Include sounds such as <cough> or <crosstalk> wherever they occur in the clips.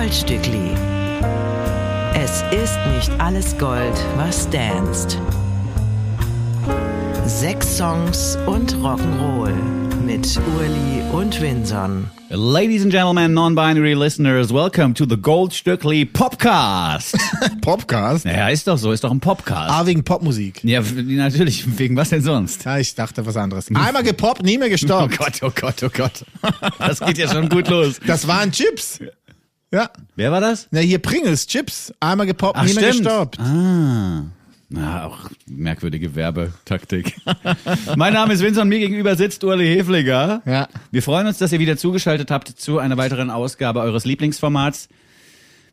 Goldstückli. Es ist nicht alles Gold, was danst. Sechs Songs und Rock'n'Roll mit Urli und Winson. Ladies and gentlemen, non-binary listeners, welcome to the Goldstückli Popcast. <laughs> Popcast? naja, ist doch so, ist doch ein Popcast. Ah, wegen Popmusik. Ja, natürlich, wegen was denn sonst? Ja, ich dachte was anderes. Einmal gepoppt, nie mehr <laughs> Oh gestoppt. Gott, oh Gott, oh Gott. Das geht ja schon gut los. Das waren Chips. Ja. Wer war das? Na, hier Pringles, Chips. Einmal gepoppt, nie mehr gestoppt. Ah. Na, auch merkwürdige Werbetaktik. <laughs> mein Name ist Vincent, mir gegenüber sitzt Urli Hefliger. Ja. Wir freuen uns, dass ihr wieder zugeschaltet habt zu einer weiteren Ausgabe eures Lieblingsformats.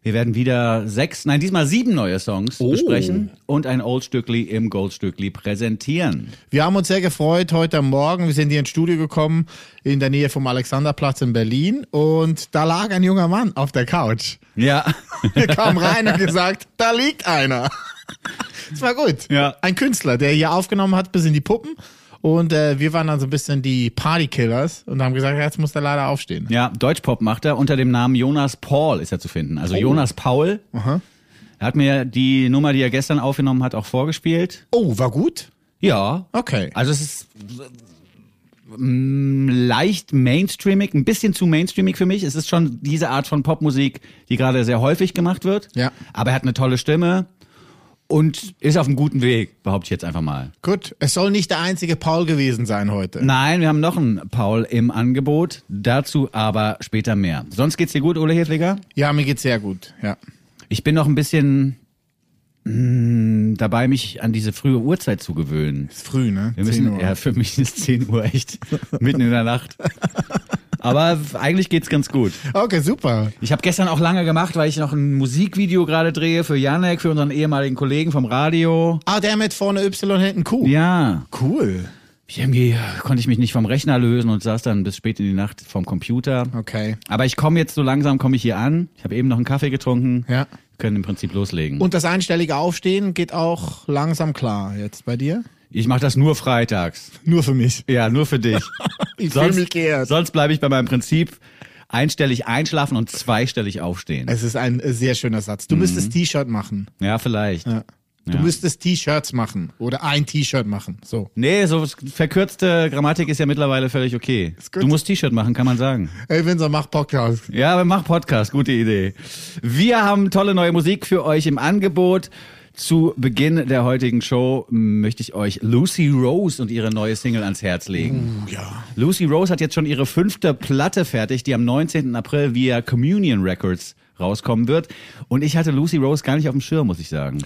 Wir werden wieder sechs, nein, diesmal sieben neue Songs Oh. besprechen und ein Oldstückli im Goldstückli präsentieren. Wir haben uns sehr gefreut heute Morgen. Wir sind hier ins Studio gekommen, in der Nähe vom Alexanderplatz in Berlin. Und da lag ein junger Mann auf der Couch. Ja. <laughs> Wir kamen rein und gesagt, da liegt einer. <laughs> Das war gut. Ja. Ein Künstler, der hier aufgenommen hat bis in die Puppen. Und äh, wir waren dann so ein bisschen die Partykillers und haben gesagt, jetzt muss der leider aufstehen. Ja, Deutschpop macht er unter dem Namen Jonas Paul ist er zu finden. Also Jonas Paul. Aha. Er hat mir die Nummer, die er gestern aufgenommen hat, auch vorgespielt. Oh, war gut? Ja. Okay. Also es ist mm, leicht mainstreamig, ein bisschen zu mainstreamig für mich. Es ist schon diese Art von Popmusik, die gerade sehr häufig gemacht wird. Ja. Aber er hat eine tolle Stimme und ist auf einem guten Weg, behaupte ich jetzt einfach mal. Gut, es soll nicht der einzige Paul gewesen sein heute. Nein, wir haben noch einen Paul im Angebot. Dazu aber später mehr. Sonst geht's dir gut, Ole Hefliger? Ja, mir geht's sehr gut. Ja. Ich bin noch ein bisschen mm, dabei, mich an diese frühe Uhrzeit zu gewöhnen. Ist früh, ne? Wir 10 müssen, Uhr. ja, für mich ist 10 Uhr echt mitten in der Nacht. <laughs> Aber eigentlich geht's ganz gut. Okay, super. Ich habe gestern auch lange gemacht, weil ich noch ein Musikvideo gerade drehe für Janek, für unseren ehemaligen Kollegen vom Radio. Ah, der mit vorne Y hinten Q. Ja, Cool. ich irgendwie konnte ich mich nicht vom Rechner lösen und saß dann bis spät in die Nacht vom Computer. Okay. Aber ich komme jetzt so langsam, komme ich hier an. Ich habe eben noch einen Kaffee getrunken. Ja. Wir können im Prinzip loslegen. Und das einstellige Aufstehen geht auch langsam klar jetzt bei dir? Ich mache das nur freitags. Nur für mich. Ja, nur für dich. <laughs> Ich fühle mich geehrt. sonst bleibe ich bei meinem Prinzip einstellig einschlafen und zweistellig aufstehen. Es ist ein äh, sehr schöner Satz. Du müsstest T-Shirt machen. Ja, vielleicht. Ja. Du Ja. müsstest T-Shirts machen oder ein T-Shirt machen. So. Nee, so verkürzte Grammatik ist ja mittlerweile völlig okay. Du musst T-Shirt machen, kann man sagen. Ey, Vincent, mach Podcast. Ja, mach Podcast, gute Idee. Wir haben tolle neue Musik für euch im Angebot. Zu Beginn der heutigen Show möchte ich euch Lucy Rose und ihre neue Single ans Herz legen. Ja. Lucy Rose hat jetzt schon ihre fünfte Platte fertig, die am 19. April via Communion Records rauskommen wird. Und ich hatte Lucy Rose gar nicht auf dem Schirm, muss ich sagen.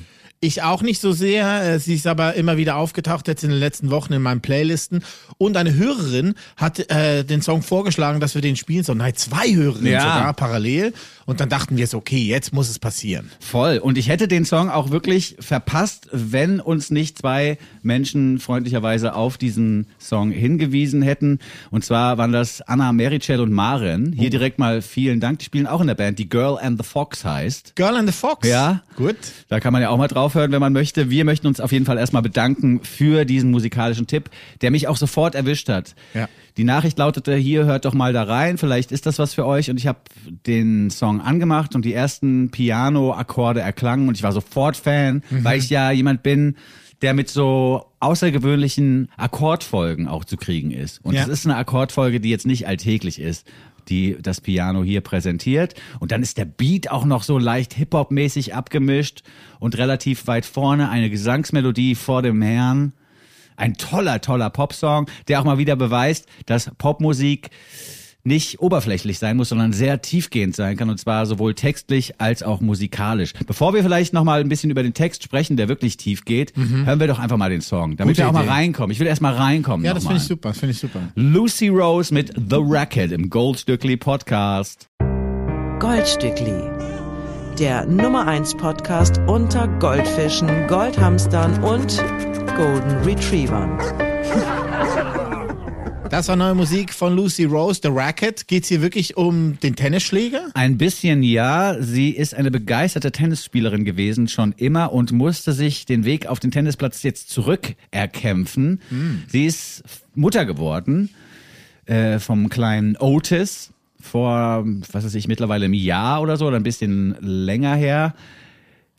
Ich auch nicht so sehr. Äh, Sie ist aber immer wieder aufgetaucht jetzt in den letzten Wochen in meinen Playlisten. Und eine Hörerin hat äh, den Song vorgeschlagen, dass wir den spielen sollen. Nein, zwei Hörerinnen Ja. sogar parallel. Und dann dachten wir so, okay, jetzt muss es passieren. Voll. Und ich hätte den Song auch wirklich verpasst, wenn uns nicht zwei Menschen freundlicherweise auf diesen Song hingewiesen hätten. Und zwar waren das Anna Mericel und Maren. Hier direkt mal vielen Dank. Die spielen auch in der Band, die Girl and the Fox heißt. Girl and the Fox. Ja. Gut. Da kann man ja auch mal draufhören, wenn man möchte. Wir möchten uns auf jeden Fall erstmal bedanken für diesen musikalischen Tipp, der mich auch sofort erwischt hat. Ja. Die Nachricht lautete, hier hört doch mal da rein, vielleicht ist das was für euch. Und ich habe den Song angemacht und die ersten Piano-Akkorde erklangen und ich war sofort Fan, weil ich ja jemand bin, der mit so außergewöhnlichen Akkordfolgen auch zu kriegen ist. Und Ja. es ist eine Akkordfolge, die jetzt nicht alltäglich ist die das Piano hier präsentiert. Und dann ist der Beat auch noch so leicht Hip-Hop-mäßig abgemischt und relativ weit vorne eine Gesangsmelodie vor dem Herrn. Ein toller, toller Popsong, der auch mal wieder beweist, dass Popmusik nicht oberflächlich sein muss, sondern sehr tiefgehend sein kann und zwar sowohl textlich als auch musikalisch. Bevor wir vielleicht noch mal ein bisschen über den Text sprechen, der wirklich tief geht, hören wir doch einfach mal den Song, damit Mhm. Gute wir auch mal Idee. reinkommen. Ich will erst mal reinkommen. Ja, das mal. finde ich super. Das finde ich super. Lucy Rose mit The Racket im Goldstückli Podcast. Goldstückli. Der Nummer 1 Podcast unter Goldfischen, Goldhamstern und Golden Retrievern. <laughs> Das war neue Musik von Lucy Rose, The Racket. Geht's hier wirklich um den Tennisschläger? Ein bisschen ja. Sie ist eine begeisterte Tennisspielerin gewesen, schon immer, und musste sich den Weg auf den Tennisplatz jetzt zurück erkämpfen. Sie ist Mutter geworden äh, vom kleinen Otis. vor, was weiß ich, mittlerweile einem Jahr oder so oder ein bisschen länger her.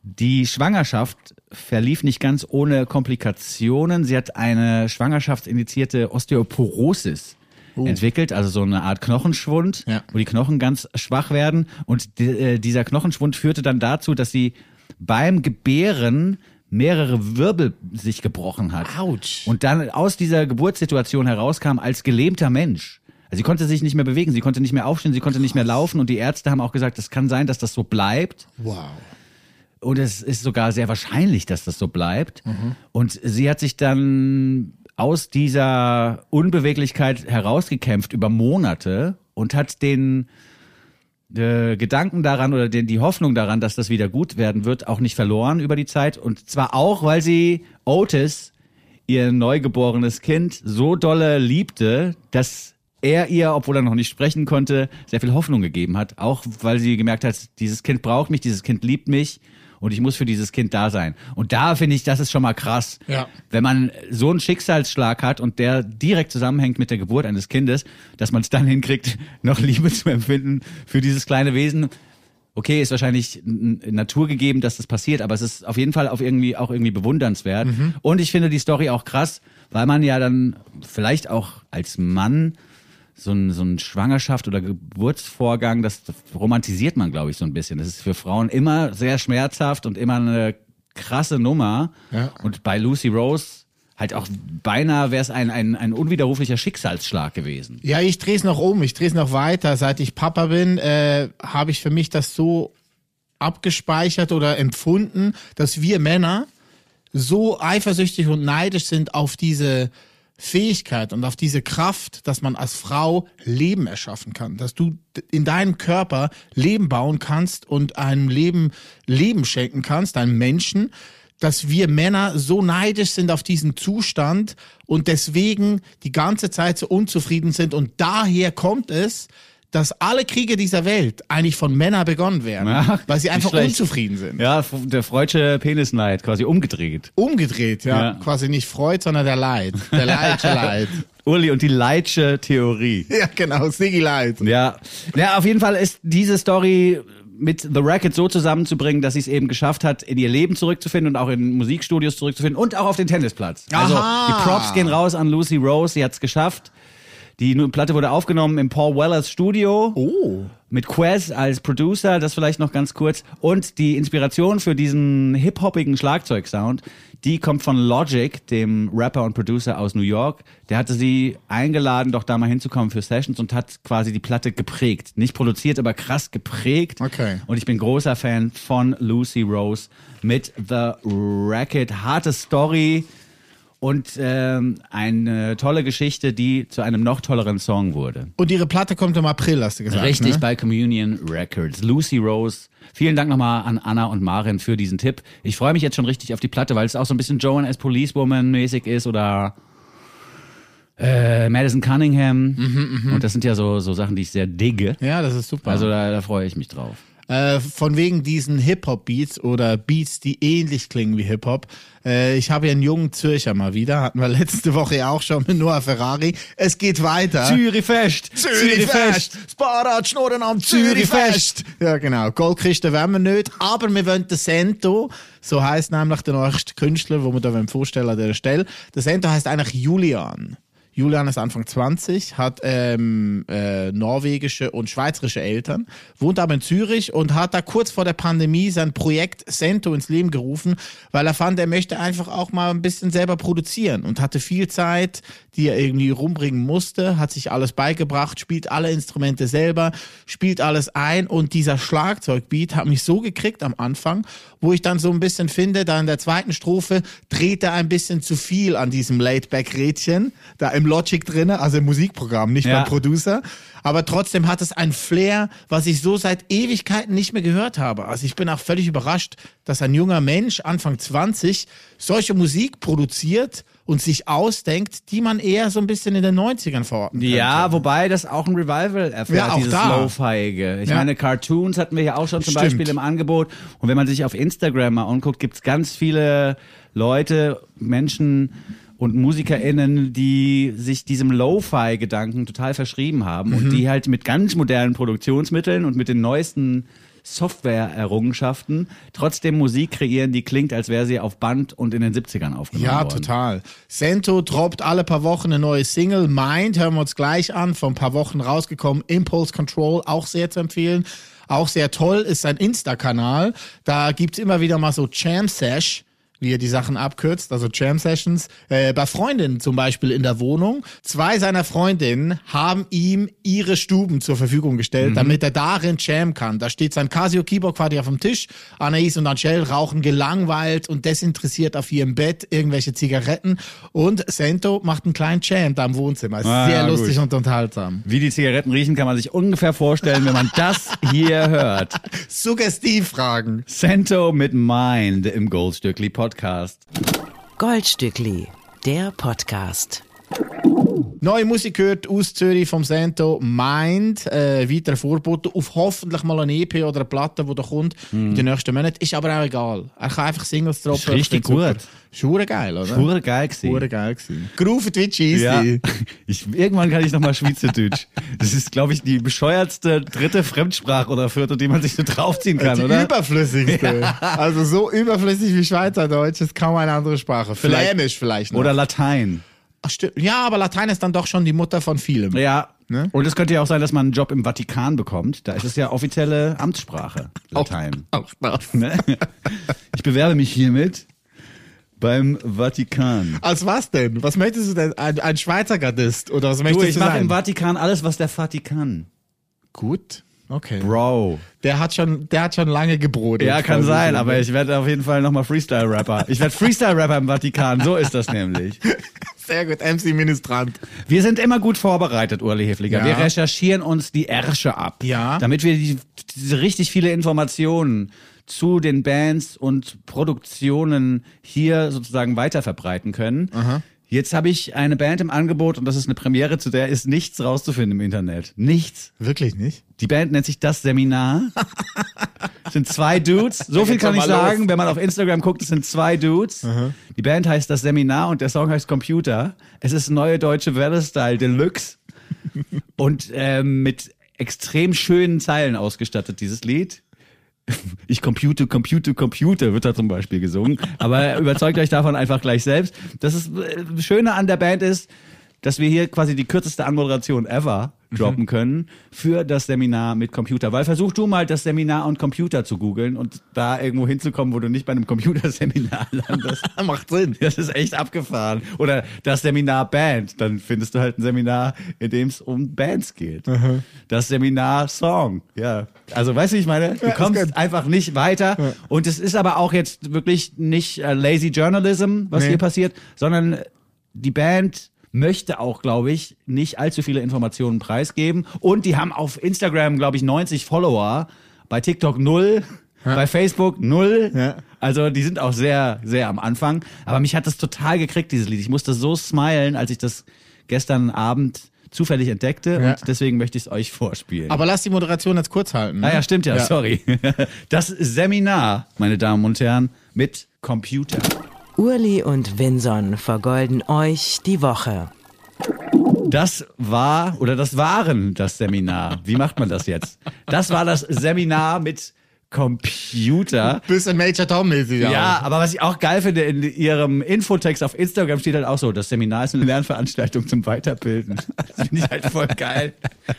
Die Schwangerschaft verlief nicht ganz ohne Komplikationen. Sie hat eine schwangerschaftsindizierte Osteoporosis entwickelt, also so eine Art Knochenschwund, Ja. wo die Knochen ganz schwach werden. Und äh, dieser Knochenschwund führte dann dazu, dass sie beim Gebären mehrere Wirbel sich gebrochen hat. Autsch. Und dann aus dieser Geburtssituation herauskam als gelähmter Mensch. Also sie konnte sich nicht mehr bewegen, sie konnte nicht mehr aufstehen, sie konnte nicht mehr laufen und die Ärzte haben auch gesagt, es kann sein, dass das so bleibt. Wow. Und es ist sogar sehr wahrscheinlich, dass das so bleibt. Und sie hat sich dann aus dieser Unbeweglichkeit herausgekämpft über Monate und hat den äh, Gedanken daran oder den, die Hoffnung daran, dass das wieder gut werden wird, auch nicht verloren über die Zeit. Und zwar auch, weil sie Otis, ihr neugeborenes Kind, so dolle liebte, dass er ihr, obwohl er noch nicht sprechen konnte, sehr viel Hoffnung gegeben hat. Auch weil sie gemerkt hat, dieses Kind braucht mich, dieses Kind liebt mich und ich muss für dieses Kind da sein. Und da finde ich, das ist schon mal krass. Ja. Wenn man so einen Schicksalsschlag hat und der direkt zusammenhängt mit der Geburt eines Kindes, dass man es dann hinkriegt, <laughs> noch Liebe zu empfinden für dieses kleine Wesen. Okay, ist wahrscheinlich n- n- naturgegeben, dass das passiert, aber es ist auf jeden Fall auf irgendwie auch irgendwie bewundernswert. Und ich finde die Story auch krass, weil man ja dann vielleicht auch als Mann so ein, so ein Schwangerschaft oder Geburtsvorgang, das romantisiert man, glaube ich, so ein bisschen. Das ist für Frauen immer sehr schmerzhaft und immer eine krasse Nummer. Ja. Und bei Lucy Rose halt auch beinahe wäre es ein, ein, ein unwiderruflicher Schicksalsschlag gewesen. Ja, ich drehe es noch um, ich drehe es noch weiter. Seit ich Papa bin, äh, habe ich für mich das so abgespeichert oder empfunden, dass wir Männer so eifersüchtig und neidisch sind auf diese Fähigkeit und auf diese Kraft, dass man als Frau Leben erschaffen kann, dass du in deinem Körper Leben bauen kannst und einem Leben Leben schenken kannst, einem Menschen, dass wir Männer so neidisch sind auf diesen Zustand und deswegen die ganze Zeit so unzufrieden sind. Und daher kommt es, dass alle Kriege dieser Welt eigentlich von Männern begonnen werden, Ja, weil sie einfach unzufrieden sind. Ja, der freudsche Penisneid quasi umgedreht. Umgedreht, ja. Ja. Quasi nicht Freud, sondern der Leid. Der Leidsche <laughs> Leid. Uli und die Leitsche Theorie. <laughs> Ja, genau, Siggy Leid. Ja. ja, auf jeden Fall ist diese Story mit The Racket so zusammenzubringen, dass sie es eben geschafft hat, in ihr Leben zurückzufinden und auch in Musikstudios zurückzufinden und auch auf den Tennisplatz. Also Aha. die Props gehen raus an Lucy Rose, sie hat es geschafft. Die Platte wurde aufgenommen im Paul Wellers Studio. Oh. Mit Quez als Producer, das vielleicht noch ganz kurz. Und die Inspiration für diesen hip-hoppigen Schlagzeugsound, die kommt von Logic, dem Rapper und Producer aus New York. Der hatte sie eingeladen, doch da mal hinzukommen für Sessions und hat quasi die Platte geprägt. Nicht produziert, aber krass geprägt. Okay. Und ich bin großer Fan von Lucy Rose mit The Racket. Harte Story und ähm, eine tolle Geschichte, die zu einem noch tolleren Song wurde. Und ihre Platte kommt im April, hast du gesagt. Richtig, ne? bei Communion Records. Lucy Rose. Vielen Dank nochmal an Anna und Marin für diesen Tipp. Ich freue mich jetzt schon richtig auf die Platte, weil es auch so ein bisschen Joan as Policewoman mäßig ist oder äh, Madison Cunningham. Mhm, und das sind ja so, so Sachen, die ich sehr digge. Ja, das ist super. Also da, da freue ich mich drauf. Äh, von wegen diesen Hip-Hop-Beats oder Beats, die ähnlich klingen wie Hip-Hop. Äh, ich habe ja einen jungen Zürcher mal wieder, hatten wir <laughs> letzte Woche ja auch schon mit Noah Ferrari. Es geht weiter. Zürich Fest! Zürich Fest! Sparat, Schnurren am Zürich Fest! Ja, genau. Goldkiste wollen wir nicht, aber wir wollen den Sento, so heißt nämlich der neueste Künstler, wo wir da vorstellen an der Stelle. Der Sento heißt eigentlich Julian. Julian ist Anfang 20, hat ähm, äh, norwegische und schweizerische Eltern, wohnt aber in Zürich und hat da kurz vor der Pandemie sein Projekt Sento ins Leben gerufen, weil er fand, er möchte einfach auch mal ein bisschen selber produzieren und hatte viel Zeit, die er irgendwie rumbringen musste, hat sich alles beigebracht, spielt alle Instrumente selber, spielt alles ein und dieser Schlagzeugbeat hat mich so gekriegt am Anfang, wo ich dann so ein bisschen finde, da in der zweiten Strophe dreht er ein bisschen zu viel an diesem Laidback-Rädchen, da im Logic drinne, also im Musikprogramm, nicht Ja. beim Producer. Aber trotzdem hat es ein Flair, was ich so seit Ewigkeiten nicht mehr gehört habe. Also ich bin auch völlig überrascht, dass ein junger Mensch, Anfang 20, solche Musik produziert und sich ausdenkt, die man eher so ein bisschen in den 90ern verorten könnte. Ja, wobei das auch ein Revival erfährt, Ja, auch dieses da. Lo-Fiige. Ich Ja. meine, Cartoons hatten wir ja auch schon zum Stimmt. Beispiel im Angebot. Und wenn man sich auf Instagram mal anguckt, gibt's ganz viele Leute, Menschen und MusikerInnen, die sich diesem Lo-Fi-Gedanken total verschrieben haben Mhm. und die halt mit ganz modernen Produktionsmitteln und mit den neuesten Software-Errungenschaften trotzdem Musik kreieren, die klingt, als wäre sie auf Band und in den 70ern aufgenommen Ja, worden. total. Sento droppt alle paar Wochen eine neue Single. Mind hören wir uns gleich an. Vor ein paar Wochen rausgekommen. Impulse Control, auch sehr zu empfehlen. Auch sehr toll ist sein Insta-Kanal. Da gibt's immer wieder mal so Jam Sesh wie er die Sachen abkürzt, also Jam Sessions, äh, bei Freundinnen zum Beispiel in der Wohnung. Zwei seiner Freundinnen haben ihm ihre Stuben zur Verfügung gestellt, damit er darin jam kann. Da steht sein Casio Keyboard quasi auf dem Tisch. Anais und Angel rauchen gelangweilt und desinteressiert auf ihrem Bett irgendwelche Zigaretten und Sento macht einen kleinen Jam da im Wohnzimmer. Ist Ah, sehr gut. lustig und unterhaltsam. Wie die Zigaretten riechen, kann man sich ungefähr vorstellen, wenn man das hier hört. <laughs> Suggestivfragen. Sento mit Mind im Goldstückli Podcast. Goldstückli, der Podcast. Neue Musik gehört aus Zürich vom Sento Mind. Äh, weiter Vorboten auf hoffentlich mal eine EP oder eine Platte, die da kommt in den nächsten Monaten. Ist aber auch egal. Er kann einfach Singles droppen. Ist richtig gut. Schure geil, oder? Pure geil gewesen. Schure geil gewesen. Groove Twitch ist Ja. die. <laughs> Ich, irgendwann kann ich nochmal Schweizerdeutsch. Das ist, glaube ich, die bescheuertste dritte Fremdsprache oder vierte, die man sich so draufziehen kann, die oder? überflüssigste. Also so überflüssig wie Schweizerdeutsch ist kaum eine andere Sprache. Vielleicht- Flämisch vielleicht noch. Oder Latein. Ach. Ja, aber Latein ist dann doch schon die Mutter von vielem. Ja. Ne? Und es könnte ja auch sein, dass man einen Job im Vatikan bekommt. Da ist es ja offizielle Amtssprache, Latein. Auch das. Ne? Ich bewerbe mich hiermit beim Vatikan. Als was denn? Was möchtest du denn? Ein, ein Schweizer Gardist? Oder was Du, möchtest ich du mache sein? im Vatikan alles, was der Vatikan. Gut. Okay. Bro. Der hat schon, der hat schon lange gebrodet. Ja, kann sein, aber ich werde auf jeden Fall nochmal Freestyle-Rapper. Ich werde Freestyle-Rapper im Vatikan, so ist das nämlich. <laughs> Sehr gut, MC Ministrant. Wir sind immer gut vorbereitet, Urli Hefliger. Ja. Wir recherchieren uns die Ärsche ab. Ja. Damit wir die, diese richtig viele Informationen zu den Bands und Produktionen hier sozusagen weiter verbreiten können. Jetzt habe ich eine Band im Angebot und das ist eine Premiere, zu der ist nichts rauszufinden im Internet. Nichts. Wirklich nicht? Die Band nennt sich Das Seminar. <laughs> Sind zwei Dudes. So viel kann ich sagen, los. wenn man auf Instagram guckt, es sind zwei Dudes. Die Band heißt Das Seminar und der Song heißt Computer. Es ist neue deutsche Welle-Style Deluxe <laughs> und ähm, mit extrem schönen Zeilen ausgestattet, dieses Lied. Ich compute, compute, computer wird da zum Beispiel gesungen. Aber überzeugt euch davon einfach gleich selbst. Das ist, äh, Schöne an der Band ist, dass wir hier quasi die kürzeste Anmoderation ever droppen können für das Seminar mit Computer. Weil versuch du mal das Seminar und Computer zu googeln und da irgendwo hinzukommen, wo du nicht bei einem Computerseminar <laughs> landest. <laughs> Macht Sinn. Das ist echt abgefahren. Oder das Seminar Band, dann findest du halt ein Seminar, in dem es um Bands geht. Das Seminar Song, ja. Also weißt du, wie ich meine, du ist kommst einfach nicht weiter. Und es ist aber auch jetzt wirklich nicht äh, lazy Journalism, was Nee. hier passiert, sondern die Band möchte auch, glaube ich, nicht allzu viele Informationen preisgeben. Und die haben auf Instagram, glaube ich, 90 Follower, bei TikTok null, bei Facebook null. Ja. Also die sind auch sehr, sehr am Anfang. Aber mich hat das total gekriegt, dieses Lied. Ich musste so smilen, als ich das gestern Abend zufällig entdeckte. Ja. Und deswegen möchte ich es euch vorspielen. Aber lass die Moderation jetzt kurz halten. Ne? ah ja, stimmt ja, sorry. <laughs> Das Seminar, meine Damen und Herren, mit Computer. Urli und Vinson vergolden euch die Woche. Das war oder das waren das Seminar. Wie macht man das jetzt? Das war das Seminar mit Computer. Bisschen Major Tom mäßig. Ja, aber was ich auch geil finde, in ihrem Infotext auf Instagram steht halt auch so, das Seminar ist eine Lernveranstaltung zum Weiterbilden. Das finde ich halt voll geil.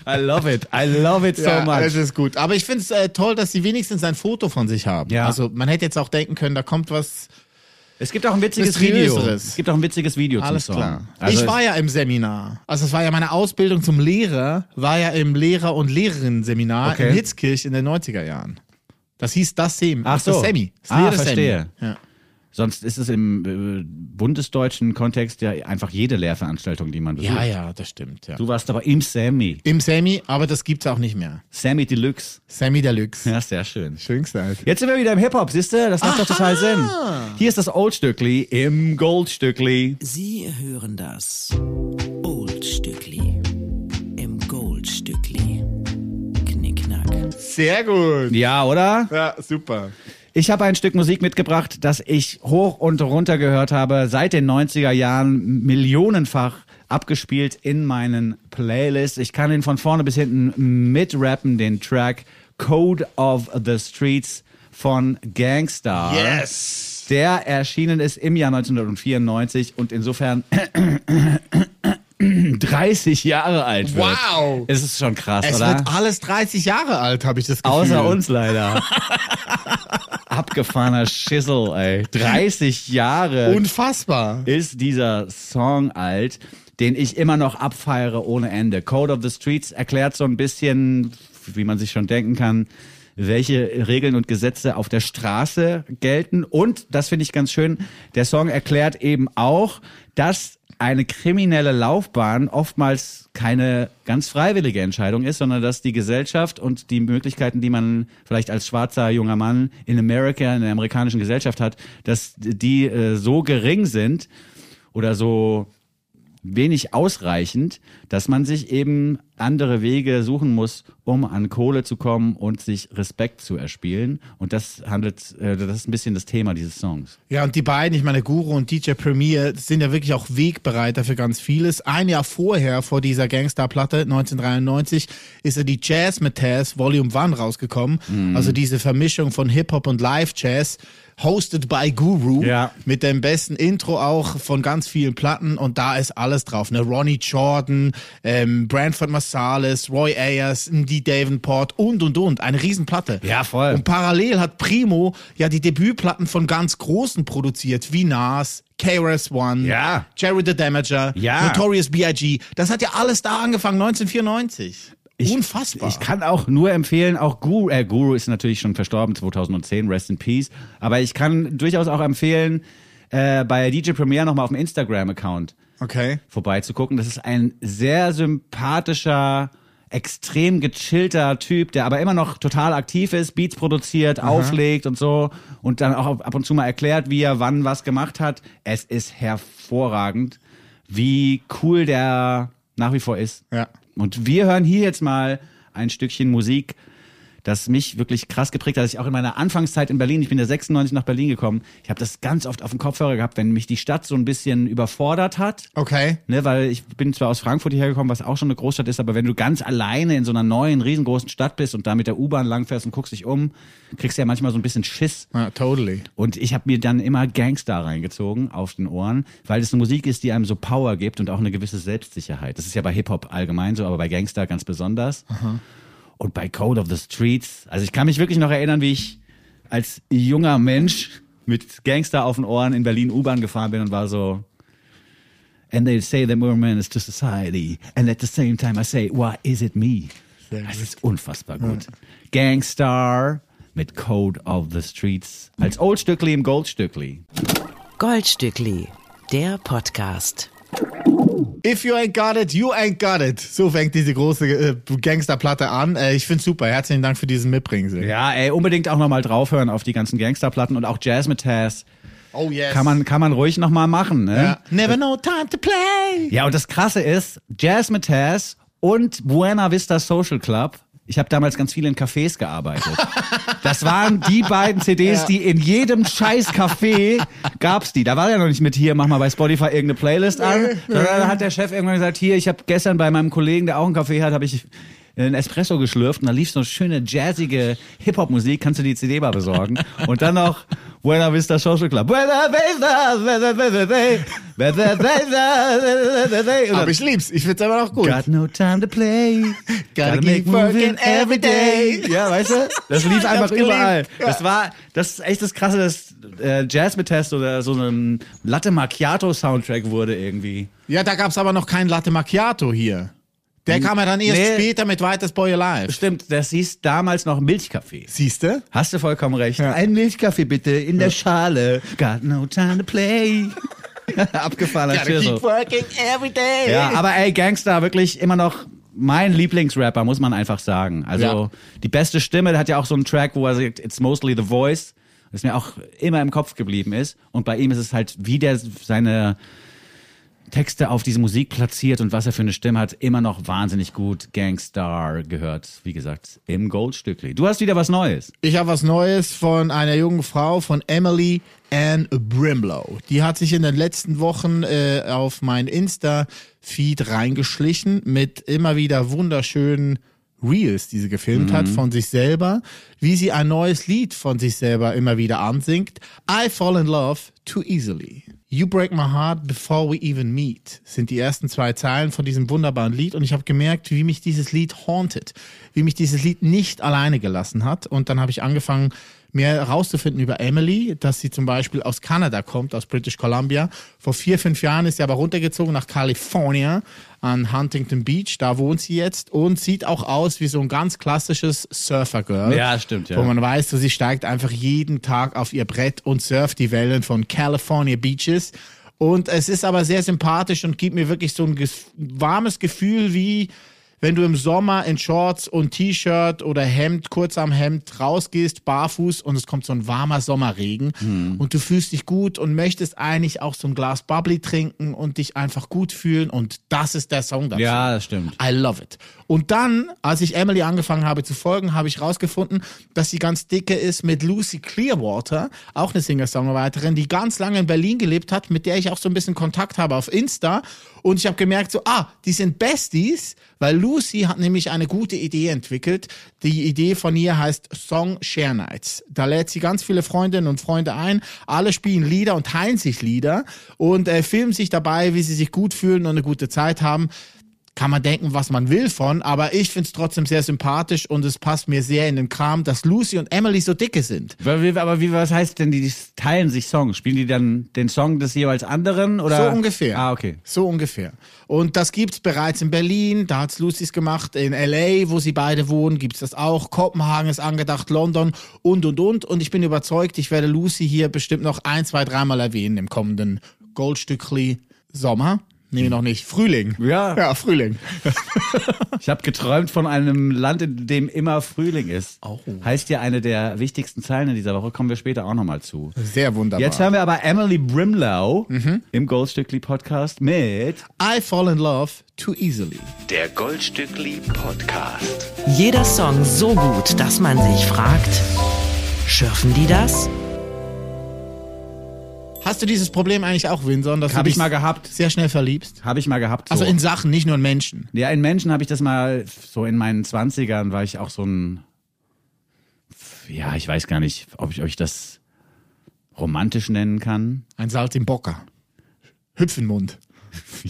I love it. I love it so Ja, much. das ist gut. Aber ich finde es äh, toll, dass sie wenigstens ein Foto von sich haben. Ja. Also man hätte jetzt auch denken können, da kommt was Es gibt auch ein witziges Video. Es gibt auch ein witziges Video Alles zum Song. klar. Also, ich war ja im Seminar. Also es war ja meine Ausbildung zum Lehrer, war ja im Lehrer- und Lehrerinnen-Seminar Okay. in Hitzkirch in den 90er Jahren. Das hieß das Sem. Ach das so. Semi. Das Ah, verstehe. Ja. Sonst ist es im äh, bundesdeutschen Kontext ja einfach jede Lehrveranstaltung, die man besucht. ja, ja, das stimmt. Ja. Du warst aber im Semi. Im Semi, aber das gibt's auch nicht mehr. Semi Deluxe. Semi Deluxe. Ja, sehr schön. Schön gesagt. Jetzt sind wir wieder im Hip-Hop, siehste? Das macht doch total Sinn. Hier ist das Oldstückli im Goldstückli. Sie hören das Oldstückli im Goldstückli. Knickknack. Sehr gut. Ja, oder? Ja, super. Ich habe ein Stück Musik mitgebracht, das ich hoch und runter gehört habe, seit den 90er Jahren millionenfach abgespielt in meinen Playlists. Ich kann ihn von vorne bis hinten mitrappen, den Track Code of the Streets von Gangstar. Yes! Der erschienen ist im Jahr 1994 und insofern 30 Jahre alt wird. Wow. Es ist schon krass, Es oder? wird alles 30 Jahre alt, habe ich das Gefühl. Außer <laughs> uns leider. Abgefahrener Schissel, ey. 30 Jahre Unfassbar. ist dieser Song alt, den ich immer noch abfeiere ohne Ende. Code of the Streets erklärt so ein bisschen, wie man sich schon denken kann, welche Regeln und Gesetze auf der Straße gelten. Und, das finde ich ganz schön, der Song erklärt eben auch, dass eine kriminelle Laufbahn oftmals keine ganz freiwillige Entscheidung ist, sondern dass die Gesellschaft und die Möglichkeiten, die man vielleicht als schwarzer junger Mann in Amerika, in der amerikanischen Gesellschaft hat, dass die äh, so gering sind oder so wenig ausreichend, dass man sich eben andere Wege suchen muss, um an Kohle zu kommen und sich Respekt zu erspielen. Und das handelt, äh, das ist ein bisschen das Thema dieses Songs. Ja, und die beiden, ich meine, Guru und DJ Premier, sind ja wirklich auch Wegbereiter für ganz vieles. Ein Jahr vorher, vor dieser Gangster-Platte, 1993, ist ja die Jazz Mataz Volume 1 rausgekommen. Also diese Vermischung von Hip-Hop und Live-Jazz, hosted by Guru. Ja. Mit dem besten Intro auch von ganz vielen Platten. Und da ist alles drauf. Ne? Ronnie Jordan, ähm, Branford Marsalis, Roy Ayers, die Davenport und, und, und. Eine Riesenplatte. Ja, voll. Und parallel hat Primo ja die Debütplatten von ganz Großen produziert, wie Nas, KRS One, Ja. Jerry the Damager, Ja. Notorious B.I.G. Das hat ja alles da angefangen, 1994. Ich- Unfassbar. Ich kann auch nur empfehlen, auch Guru, äh, Guru ist natürlich schon verstorben, 2010, rest in peace. Aber ich kann durchaus auch empfehlen, äh, bei DJ Premier nochmal auf dem Instagram-Account okay. vorbeizugucken. Das ist ein sehr sympathischer, extrem gechillter Typ, der aber immer noch total aktiv ist, Beats produziert, auflegt und so und dann auch ab und zu mal erklärt, wie er wann was gemacht hat. Es ist hervorragend, wie cool der nach wie vor ist. Ja. Und wir hören hier jetzt mal ein Stückchen Musik, das mich wirklich krass geprägt hat. dass Ich auch in meiner Anfangszeit in Berlin, ich bin ja 96 nach Berlin gekommen, ich habe das ganz oft auf dem Kopfhörer gehabt, wenn mich die Stadt so ein bisschen überfordert hat. Okay. Ne, weil ich bin zwar aus Frankfurt hierher gekommen, was auch schon eine Großstadt ist, aber wenn du ganz alleine in so einer neuen, riesengroßen Stadt bist und da mit der U-Bahn langfährst und guckst dich um, kriegst du ja manchmal so ein bisschen Schiss. Ja, totally. Und ich habe mir dann immer Gangster reingezogen auf den Ohren, weil es eine Musik ist, die einem so Power gibt und auch eine gewisse Selbstsicherheit. Das ist ja bei Hip-Hop allgemein so, aber bei Gangster ganz besonders. Und bei Code of the Streets, also ich kann mich wirklich noch erinnern, wie ich als junger Mensch mit Gangster auf den Ohren in Berlin U-Bahn gefahren bin und war so, And they say that we're menace to society. And at the same time I say, why is it me? Das ist unfassbar gut. Gangstar mit Code of the Streets als Oldstückli im Goldstückli. Goldstückli, der Podcast. If you ain't got it, you ain't got it. So fängt diese große äh, Gangsterplatte an. Äh, ich find's super. Herzlichen Dank für diesen Mitbringsel. Ja, ey, unbedingt auch nochmal draufhören auf die ganzen Gangsterplatten und auch Jazzmetaz. Oh yes. Kann man, kann man ruhig nochmal machen, ne? ja. Never no time to play. Ja, und das Krasse ist, Jazzmetaz und Buena Vista Social Club. Ich habe damals ganz viel in Cafés gearbeitet. Das waren die beiden CDs, Ja. die in jedem scheiß Café gab's die. Da war ja noch nicht mit hier, mach mal bei Spotify irgendeine Playlist an. Sondern da hat der Chef irgendwann gesagt, hier, ich habe gestern bei meinem Kollegen, der auch einen Café hat, habe ich einen Espresso geschlürft und da lief so schöne jazzige Hip-Hop-Musik, kannst du die CD mal besorgen. Und dann noch Buena Vista Social Club. Buena Vista, Aber ich lieb's. Ich find's immer noch gut. Got no time to play. Gotta keep working every day. Ja, weißt du? Das lief einfach überall. Das war, das ist echt das Krasse, dass äh, Jazz mit Test oder so ein Latte Macchiato Soundtrack wurde irgendwie. Ja, da gab's aber noch kein Latte Macchiato hier. Der kam ja dann erst Nee. später mit Weiters Boy Alive. Stimmt, das hieß damals noch Milchkaffee. Siehste? Hast du vollkommen recht. Ein Milchkaffee bitte in der Schale. Got no time to play. <laughs> Abgefahrener Gotta keep working every day. Ja, aber ey, Gangster wirklich immer noch mein Lieblingsrapper, muss man einfach sagen. Also Ja. die beste Stimme, der hat ja auch so einen Track, wo er sagt, it's mostly the voice, das mir auch immer im Kopf geblieben ist. Und bei ihm ist es halt, wie der seine Texte auf diese Musik platziert und was er für eine Stimme hat, immer noch wahnsinnig gut. Gangstar gehört, wie gesagt, im Goldstückli. Du hast wieder was Neues. Ich habe was Neues von einer jungen Frau, von Emily Ann Brimlow. Die hat sich in den letzten Wochen äh, auf mein Insta-Feed reingeschlichen mit immer wieder wunderschönen Reels, die sie gefilmt hat von sich selber, wie sie ein neues Lied von sich selber immer wieder ansingt. I fall in love too easily. You break my heart before we even meet sind die ersten zwei Zeilen von diesem wunderbaren Lied. Und ich habe gemerkt, wie mich dieses Lied haunted, wie mich dieses Lied nicht alleine gelassen hat. Und dann habe ich angefangen, mehr herauszufinden über Emily, dass sie zum Beispiel aus Kanada kommt, aus British Columbia. Vor vier, fünf Jahren ist sie aber runtergezogen nach California an Huntington Beach. Da wohnt sie jetzt und sieht auch aus wie so ein ganz klassisches Surfer-Girl. Ja, stimmt, ja. Wo man weiß, so sie steigt einfach jeden Tag auf ihr Brett und surft die Wellen von California Beaches. Und es ist aber sehr sympathisch und gibt mir wirklich so ein warmes Gefühl, wie wenn du im Sommer in Shorts und T-Shirt oder Hemd, kurz am Hemd rausgehst, barfuß und es kommt so ein warmer Sommerregen und du fühlst dich gut und möchtest eigentlich auch so ein Glas Bubbly trinken und dich einfach gut fühlen und das ist der Song dafür. Ja, das stimmt. I love it. Und dann, als ich Emily angefangen habe zu folgen, habe ich rausgefunden, dass sie ganz dicke ist mit Lucy Clearwater, auch eine Singer-Songwriterin, die ganz lange in Berlin gelebt hat, mit der ich auch so ein bisschen Kontakt habe auf Insta. Und ich habe gemerkt, so, ah, die sind Besties, weil Lucy hat nämlich eine gute Idee entwickelt. Die Idee von ihr heißt Song Share Nights. Da lädt sie ganz viele Freundinnen und Freunde ein. Alle spielen Lieder und teilen sich Lieder und äh, filmen sich dabei, wie sie sich gut fühlen und eine gute Zeit haben kann man denken, was man will von, aber ich find's trotzdem sehr sympathisch und es passt mir sehr in den Kram, dass Lucy und Emily so dicke sind. Aber wie, aber wie, was heißt denn, die teilen sich Songs? Spielen die dann den Song des jeweils anderen? Oder? So ungefähr. Ah, okay. So ungefähr. Und das gibt's bereits in Berlin, da hat's Lucy's gemacht, in LA, wo sie beide wohnen, gibt's das auch. Kopenhagen ist angedacht, London und und und. Und ich bin überzeugt, ich werde Lucy hier bestimmt noch ein, zwei, dreimal erwähnen im kommenden Goldstückli Sommer. Nee, noch nicht. Frühling. Ja. Ja, Frühling. <laughs> Ich habe geträumt von einem Land, in dem immer Frühling ist. Oh. Heißt ja eine der wichtigsten Zeilen in dieser Woche, kommen wir später auch nochmal zu. Sehr wunderbar. Jetzt hören wir aber Emily Brimlow im Goldstückli Podcast mit I fall in love too easily. Der Goldstückli Podcast. Jeder Song so gut, dass man sich fragt, schürfen die das? Hast du dieses Problem eigentlich auch, Winson, dass Hab du ich dich mal gehabt. sehr schnell verliebst? habe ich mal gehabt. So. Also in Sachen, nicht nur in Menschen. ja, in Menschen habe ich das mal so in meinen Zwanzigern war ich auch so ein ja, ich weiß gar nicht, ob ich euch das romantisch nennen kann. Ein Salz im Bocker. Hüpfenmund. <laughs>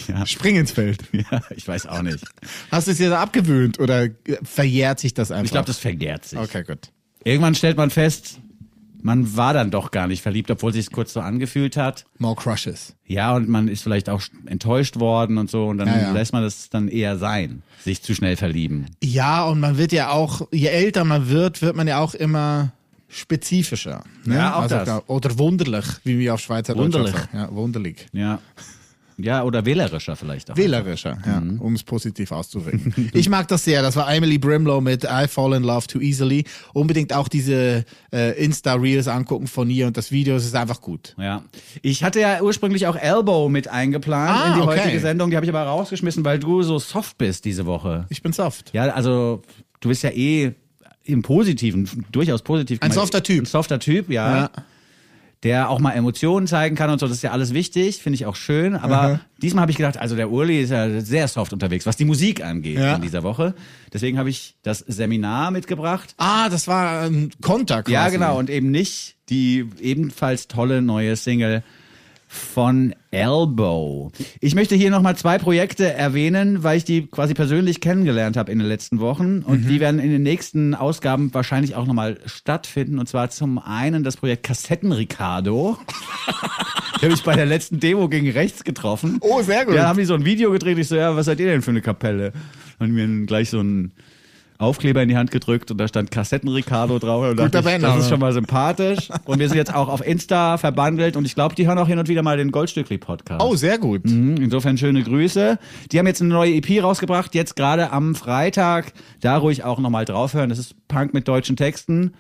Ja, Spring ins Feld. <laughs> ja ich weiß auch nicht. Hast du es dir da abgewöhnt oder verjährt sich das einfach? Ich glaube, das vergärt sich. Okay, gut. Irgendwann stellt man fest, man war dann doch gar nicht verliebt, obwohl sich kurz so angefühlt hat. More crushes. Ja, und man ist vielleicht auch enttäuscht worden und so und dann Ja, ja. lässt man das dann eher sein, sich zu schnell verlieben. Ja, und man wird ja auch, je älter man wird, wird man ja auch immer spezifischer. Ne? Ja, auch also, das. Oder wunderlich, wie wir auf Schweizer Wunderlich. sagen. Ja, wunderlich. Ja. Ja, oder wählerischer vielleicht auch. Wählerischer, ja, Mhm. um es positiv auszudrücken. <laughs> ich mag das sehr. Das war Emily Brimlow mit I Fall in Love Too Easily. Unbedingt auch diese äh, Insta-Reels angucken von ihr und das Video. Es ist einfach gut. Ja. Ich hatte ja ursprünglich auch Elbow mit eingeplant Ah, in die okay. heutige Sendung, die habe ich aber rausgeschmissen, weil du so soft bist diese Woche. Ich bin soft. Ja, also du bist ja eh im Positiven, durchaus positiv. Ein softer Typ. Ein softer Typ, ja. Ja. Der auch mal Emotionen zeigen kann und so, das ist ja alles wichtig, finde ich auch schön. Aber diesmal habe ich gedacht, also der Uli ist ja sehr soft unterwegs, was die Musik angeht Ja. in dieser Woche. Deswegen habe ich das Seminar mitgebracht. Ah, das war ein Konter quasi. Ja, genau, und eben nicht die ebenfalls tolle neue Single von Elbow. Ich möchte hier nochmal zwei Projekte erwähnen, weil ich die quasi persönlich kennengelernt habe in den letzten Wochen. Und die werden in den nächsten Ausgaben wahrscheinlich auch nochmal stattfinden. Und zwar zum einen das Projekt Kassetten Ricardo. <laughs> Habe ich bei der letzten Demo gegen rechts getroffen. Oh, sehr gut. Ja, haben die so ein Video gedreht. Ich so, ja, was seid ihr denn für eine Kapelle? Und mir gleich so ein Aufkleber in die Hand gedrückt und da stand Kassetten Ricardo drauf. Und Guter dachte ich, das ist schon mal sympathisch. Und wir sind jetzt auch auf Insta verbandelt und ich glaube, die hören auch hin und wieder mal den Goldstückli-Podcast. Oh, sehr gut. Mhm, Insofern schöne Grüße. Die haben jetzt eine neue EP rausgebracht, jetzt gerade am Freitag. Da ruhig auch nochmal draufhören. Das ist Punk mit deutschen Texten.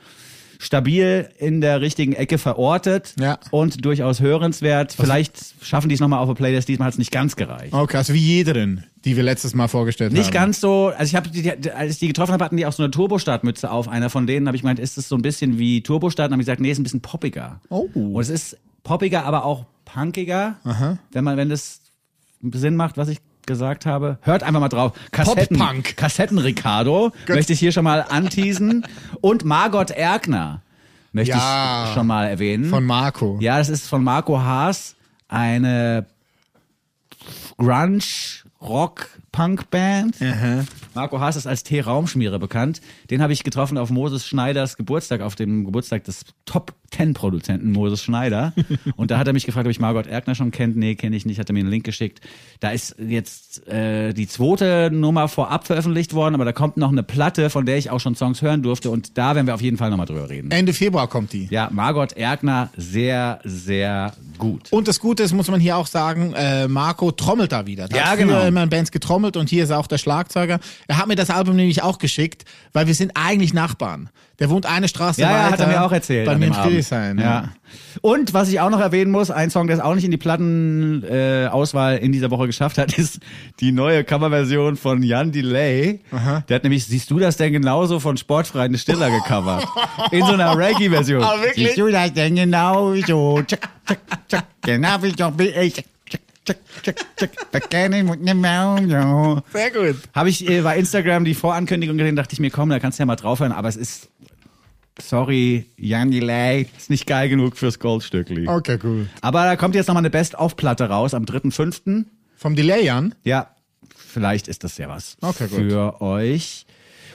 Stabil in der richtigen Ecke verortet Ja. und durchaus hörenswert. Vielleicht schaffen die es nochmal auf der Playlist. Diesmal hat es nicht ganz gereicht. Okay, also wie jederin, die wir letztes Mal vorgestellt Nicht haben. ganz so, also ich habe, als ich die getroffen habe, hatten die auch so eine Turbostart-Mütze auf. Einer von denen habe ich gemeint, ist es so ein bisschen wie Turbostart? Und habe ich gesagt, nee, ist ein bisschen poppiger. Oh. Und es ist poppiger, aber auch punkiger. Wenn man, wenn das Sinn macht, was ich gesagt habe. Hört einfach mal drauf. Kassetten, Pop-Punk. Kassetten Ricardo möchte ich hier schon mal anteasen. Und Margot Erkner möchte Ja. ich schon mal erwähnen. Von Marco. Ja, das ist von Marco Haas, eine Grunge Rock Punk Band. Marco Haas ist als T-Raumschmierer bekannt. Den habe ich getroffen auf Moses Schneiders Geburtstag, auf dem Geburtstag des Top Ten Produzenten Moses Schneider. <laughs> Und da hat er mich gefragt, ob ich Margot Erkner schon kennt. Nee, kenne ich nicht. Hat er mir einen Link geschickt. Da ist jetzt äh, die zweite Nummer vorab veröffentlicht worden, aber da kommt noch eine Platte, von der ich auch schon Songs hören durfte. Und da werden wir auf jeden Fall nochmal drüber reden. Ende Februar kommt die. Ja, Margot Erkner, sehr, sehr gut. Und das Gute ist, muss man hier auch sagen, äh, Marco trommelt da wieder. Der Ja, hat genau. immer in Bands getrommelt und hier ist auch der Schlagzeuger. Er hat mir das Album nämlich auch geschickt, weil wir sind eigentlich Nachbarn. Der wohnt eine Straße Ja, weiter. ja, hat er mir auch erzählt. Bei mir in Abend. Friedrichshain. Ja. Und was ich auch noch erwähnen muss, ein Song, der es auch nicht in die Plattenauswahl Auswahl in dieser Woche geschafft hat, <laughs> ist die neue Coverversion von Jan Delay. Der hat nämlich, siehst du das denn genauso von Sportfreien Stiller gecovert? <laughs> In so einer Reggae-Version. Ah, wirklich? Siehst du das denn genauso? Tschak, genau wie ich wie nem Maul. Sehr gut. Habe ich äh, bei Instagram die Vorankündigung gesehen, dachte ich mir, komm, da kannst du ja mal draufhören, aber es ist, sorry, Jan Delay, ist nicht geil genug fürs Goldstückli. Okay, cool. Aber da kommt jetzt nochmal eine Best-of-Platte raus am 3.5. Vom Delay an? Ja, vielleicht ist das ja was Okay, gut. für euch.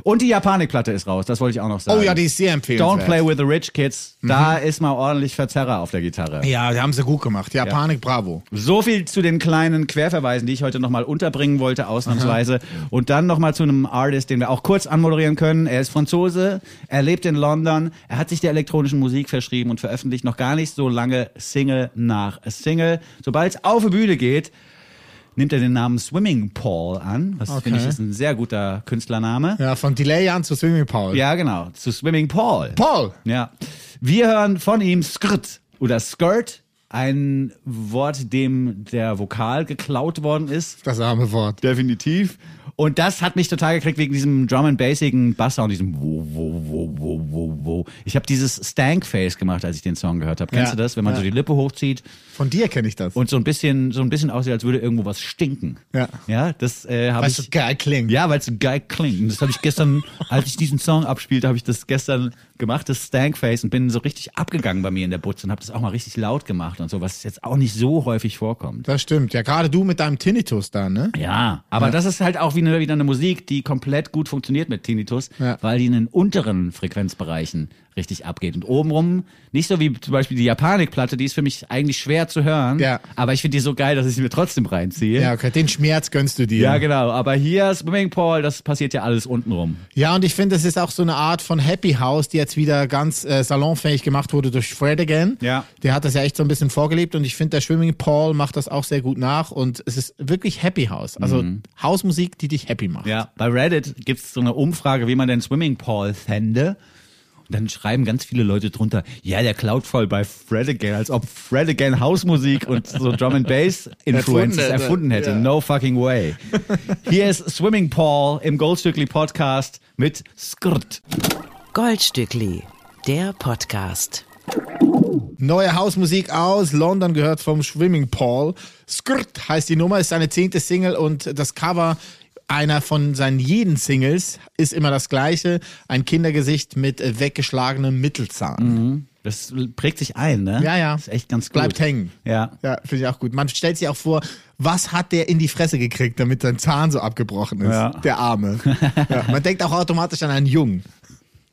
Und die Japanik-Platte ist raus, das wollte ich auch noch sagen. Oh ja, die ist sehr empfehlenswert. Don't Play with the Rich Kids, da ist mal ordentlich Verzerrer auf der Gitarre. Ja, die haben sie gut gemacht. Ja, Panik, bravo. So viel zu den kleinen Querverweisen, die ich heute nochmal unterbringen wollte, ausnahmsweise. Und dann nochmal zu einem Artist, den wir auch kurz anmoderieren können. Er ist Franzose, er lebt in London, er hat sich der elektronischen Musik verschrieben und veröffentlicht noch gar nicht so lange Single nach Single. Sobald es auf die Bühne geht, nimmt er den Namen Swimming Paul an. Was Okay. finde ich ist ein sehr guter Künstlername. Ja, von Delay an zu Swimming Paul. Ja, genau. Zu Swimming Paul. Paul! Ja. Wir hören von ihm Skirt oder Skirt, ein Wort, dem der Vokal geklaut worden ist. Das arme Wort. Definitiv. Und das hat mich total gekriegt wegen diesem Drum and Bassigen Basssound, diesem wo, wo, wo, wo, wo, wo. Ich habe dieses Stank-Face gemacht, als ich den Song gehört habe. Kennst Ja. du das? Wenn man Ja. so die Lippe hochzieht Von dir kenne ich das. und so ein bisschen, so ein bisschen aussieht, als würde irgendwo was stinken. Ja. Ja, das äh, habe Weil ich. es so geil klingt. Ja, weil es geil klingt. Und das habe ich gestern, als ich diesen Song abspielte, habe ich das gestern gemacht, das Stankface, und bin so richtig abgegangen bei mir in der Butze und habe das auch mal richtig laut gemacht und so, was jetzt auch nicht so häufig vorkommt. Das stimmt. Ja, gerade du mit deinem Tinnitus da, ne? Ja, aber das ist halt auch wie eine, wieder eine Musik, die komplett gut funktioniert mit Tinnitus, Ja. weil die in den unteren Frequenzbereichen richtig abgeht. Und obenrum, nicht so wie zum Beispiel die Japanik-Platte, die ist für mich eigentlich schwer zu hören, Ja. aber ich finde die so geil, dass ich sie mir trotzdem reinziehe. Ja, okay. Den Schmerz gönnst du dir. Ja, genau. Aber hier Swimming Pool, das passiert ja alles untenrum. Ja, und ich finde, das ist auch so eine Art von Happy House, die jetzt wieder ganz äh, salonfähig gemacht wurde durch Fred again. Ja. Der hat das ja echt so ein bisschen vorgelebt und ich finde, der Swimming Paul macht das auch sehr gut nach und es ist wirklich Happy House. Also Hausmusik, die dich happy macht. Mhm. Ja, bei Reddit gibt es so eine Umfrage, wie man den Swimming Pool fände. Und dann schreiben ganz viele Leute drunter, ja, der klaut voll bei Fred again, als ob Fred again Hausmusik und so Drum and Bass <laughs> Influences Erfunden hätte. erfunden hätte. Ja. No fucking way. Hier ist Swimming Pool im Goldstückli Podcast mit Skrt. Goldstückli, der Podcast. Neue Hausmusik aus London gehört vom Swimming Paul. Skirt heißt die Nummer, ist seine zehnte Single und das Cover einer von seinen jeden Singles ist immer das gleiche. Ein Kindergesicht mit weggeschlagenem Mittelzahn. Das prägt sich ein, ne? Ja, ja. Ist echt ganz gut. Bleibt hängen. Ja. Ja, finde ich auch gut. Man stellt sich auch vor, was hat der in die Fresse gekriegt, damit sein Zahn so abgebrochen ist? Ja. Der Arme. <laughs> ja, man denkt auch automatisch an einen Jungen.